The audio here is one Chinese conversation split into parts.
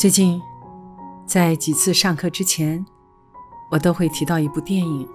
最近，在几次上课之前，我都会提到一部电影，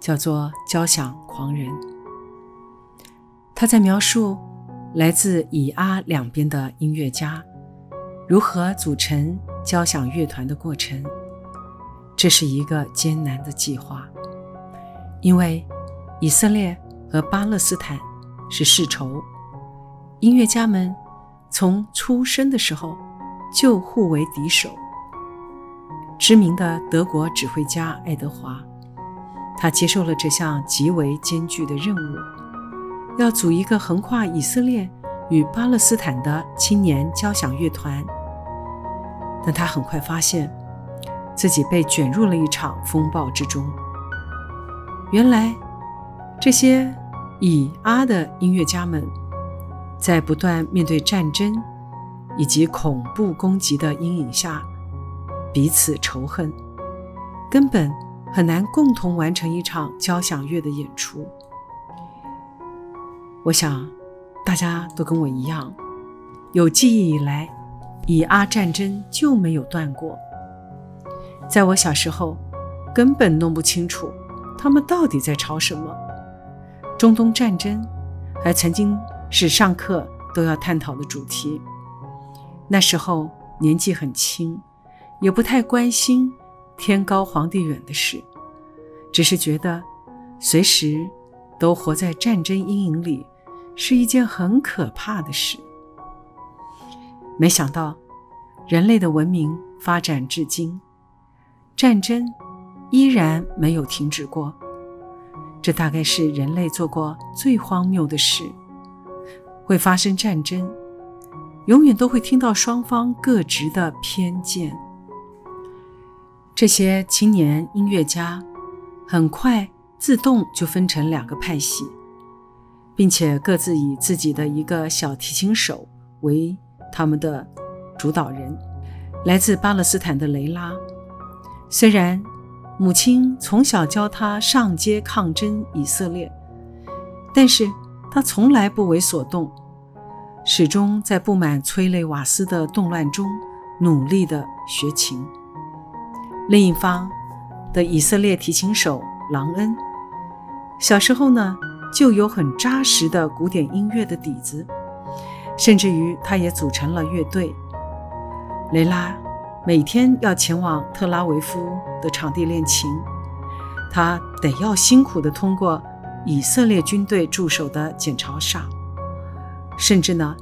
叫做《交响狂人》。他在描述来自以阿两边的音乐家如何组成交响乐团的过程。这是一个艰难的计划，因为以色列和巴勒斯坦是世仇，音乐家们从出生的时候。就互为敌手。知名的德国指挥家爱德华，他接受了这项极为艰巨的任务，要组一个横跨以色列与巴勒斯坦的青年交响乐团。但他很快发现自己被卷入了一场风暴之中。原来，这些以阿的音乐家们，在不断面对战争。以及恐怖攻击的阴影下，彼此仇恨，根本很难共同完成一场交响乐的演出。我想，大家都跟我一样，有记忆以来，以阿战争就没有断过。在我小时候，根本弄不清楚他们到底在吵什么。中东战争还曾经是上课都要探讨的主题。那时候年纪很轻，也不太关心天高皇帝远的事，只是觉得随时都活在战争阴影里是一件很可怕的事。没想到，人类的文明发展至今，战争依然没有停止过。这大概是人类做过最荒谬的事，会发生战争。永远都会听到双方各执的偏见。这些青年音乐家很快自动就分成两个派系，并且各自以自己的一个小提琴手为他们的主导人。来自巴勒斯坦的雷拉，虽然母亲从小教他上街抗争以色列，但是他从来不为所动。始终在布满催泪瓦斯的动乱中努力地学琴。另一方的以色列提琴手朗恩，小时候呢就有很扎实的古典音乐的底子，甚至于他也组成了乐队。雷拉每天要前往特拉维夫的场地练琴，他得要辛苦地通过以色列军队驻守的检查哨。甚至呢，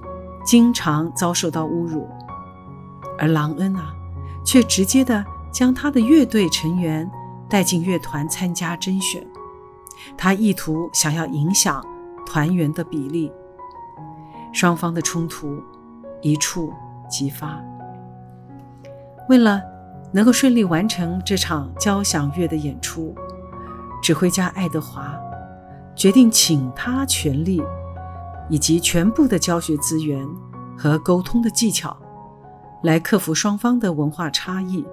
经常遭受到侮辱，而朗恩啊，却直接的将他的乐队成员带进乐团参加甄选，他意图想要影响团员的比例。双方的冲突一触即发。为了能够顺利完成这场交响乐的演出，指挥家爱德华决定请他全力。以及全部的教学资源和沟通的技巧，来克服双方的文化差异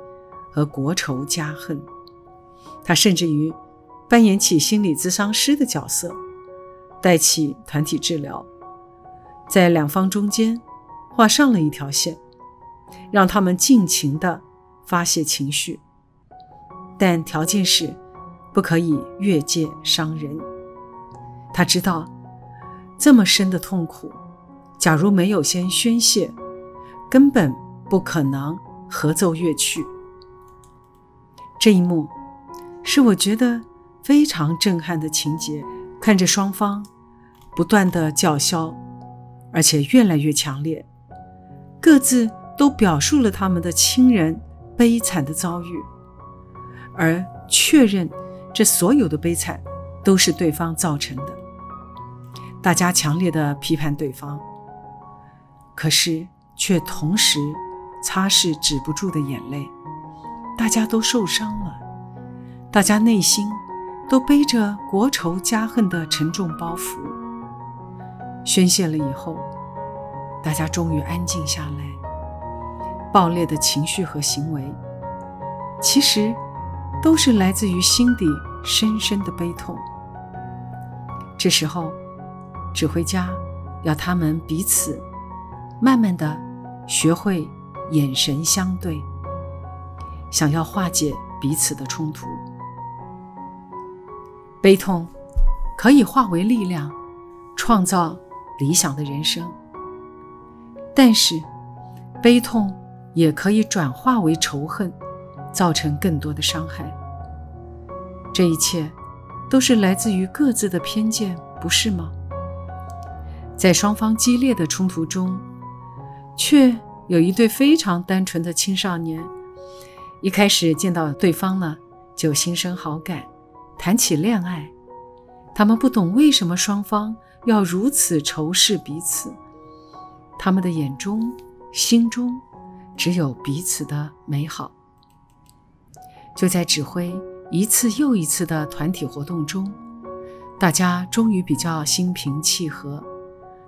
和国仇家恨。他甚至于扮演起心理咨商师的角色，带起团体治疗，在两方中间画上了一条线，让他们尽情地发泄情绪，但条件是不可以越界伤人。他知道。这么深的痛苦，假如没有先宣泄，根本不可能合奏乐曲。这一幕是我觉得非常震撼的情节。看着双方不断的叫嚣，而且越来越强烈，各自都表述了他们的亲人悲惨的遭遇，而确认这所有的悲惨都是对方造成的。大家强烈的批判对方，可是却同时擦拭止不住的眼泪。大家都受伤了，大家内心都背着国仇家恨的沉重包袱。宣泄了以后，大家终于安静下来。爆裂的情绪和行为，其实都是来自于心底深深的悲痛。这时候，指挥家要他们彼此慢慢的学会眼神相对，想要化解彼此的冲突。悲痛可以化为力量，创造理想的人生。但是，悲痛也可以转化为仇恨，造成更多的伤害。这一切。都是来自于各自的偏见，不是吗？在双方激烈的冲突中，却有一对非常单纯的青少年，一开始见到对方呢，就心生好感，谈起恋爱。他们不懂为什么双方要如此仇视彼此，他们的眼中、心中只有彼此的美好。就在指挥。一次又一次的团体活动中，大家终于比较心平气和，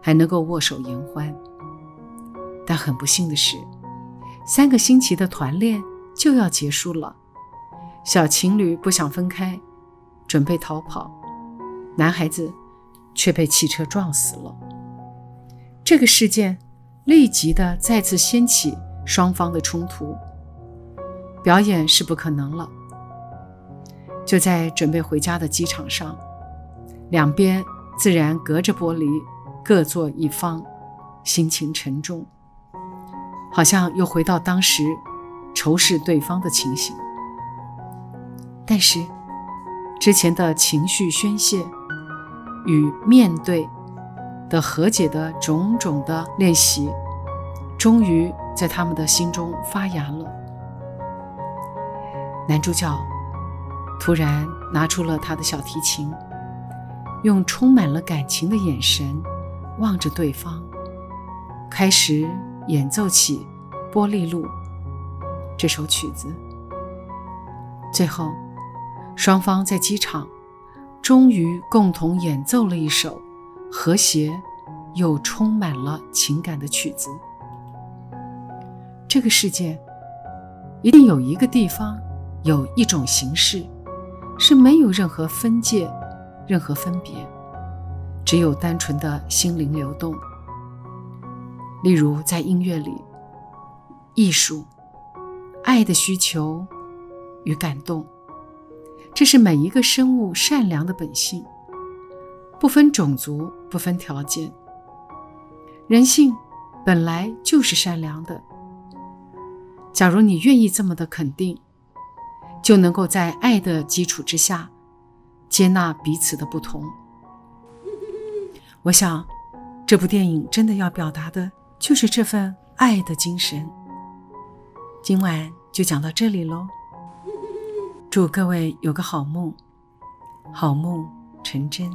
还能够握手言欢。但很不幸的是，三个星期的团练就要结束了。小情侣不想分开，准备逃跑，男孩子却被汽车撞死了。这个事件立即的再次掀起双方的冲突，表演是不可能了。就在准备回家的机场上，两边自然隔着玻璃，各坐一方，心情沉重，好像又回到当时仇视对方的情形。但是，之前的情绪宣泄与面对的和解的种种的练习，终于在他们的心中发芽了。男主角。突然拿出了他的小提琴，用充满了感情的眼神望着对方，开始演奏起《玻璃路》这首曲子。最后，双方在机场终于共同演奏了一首和谐又充满了情感的曲子。这个世界一定有一个地方，有一种形式。是没有任何分界，任何分别，只有单纯的心灵流动。例如，在音乐里，艺术、爱的需求与感动，这是每一个生物善良的本性，不分种族，不分条件。人性本来就是善良的。假如你愿意这么的肯定。就能够在爱的基础之下，接纳彼此的不同。我想，这部电影真的要表达的就是这份爱的精神。今晚就讲到这里喽，祝各位有个好梦，好梦成真。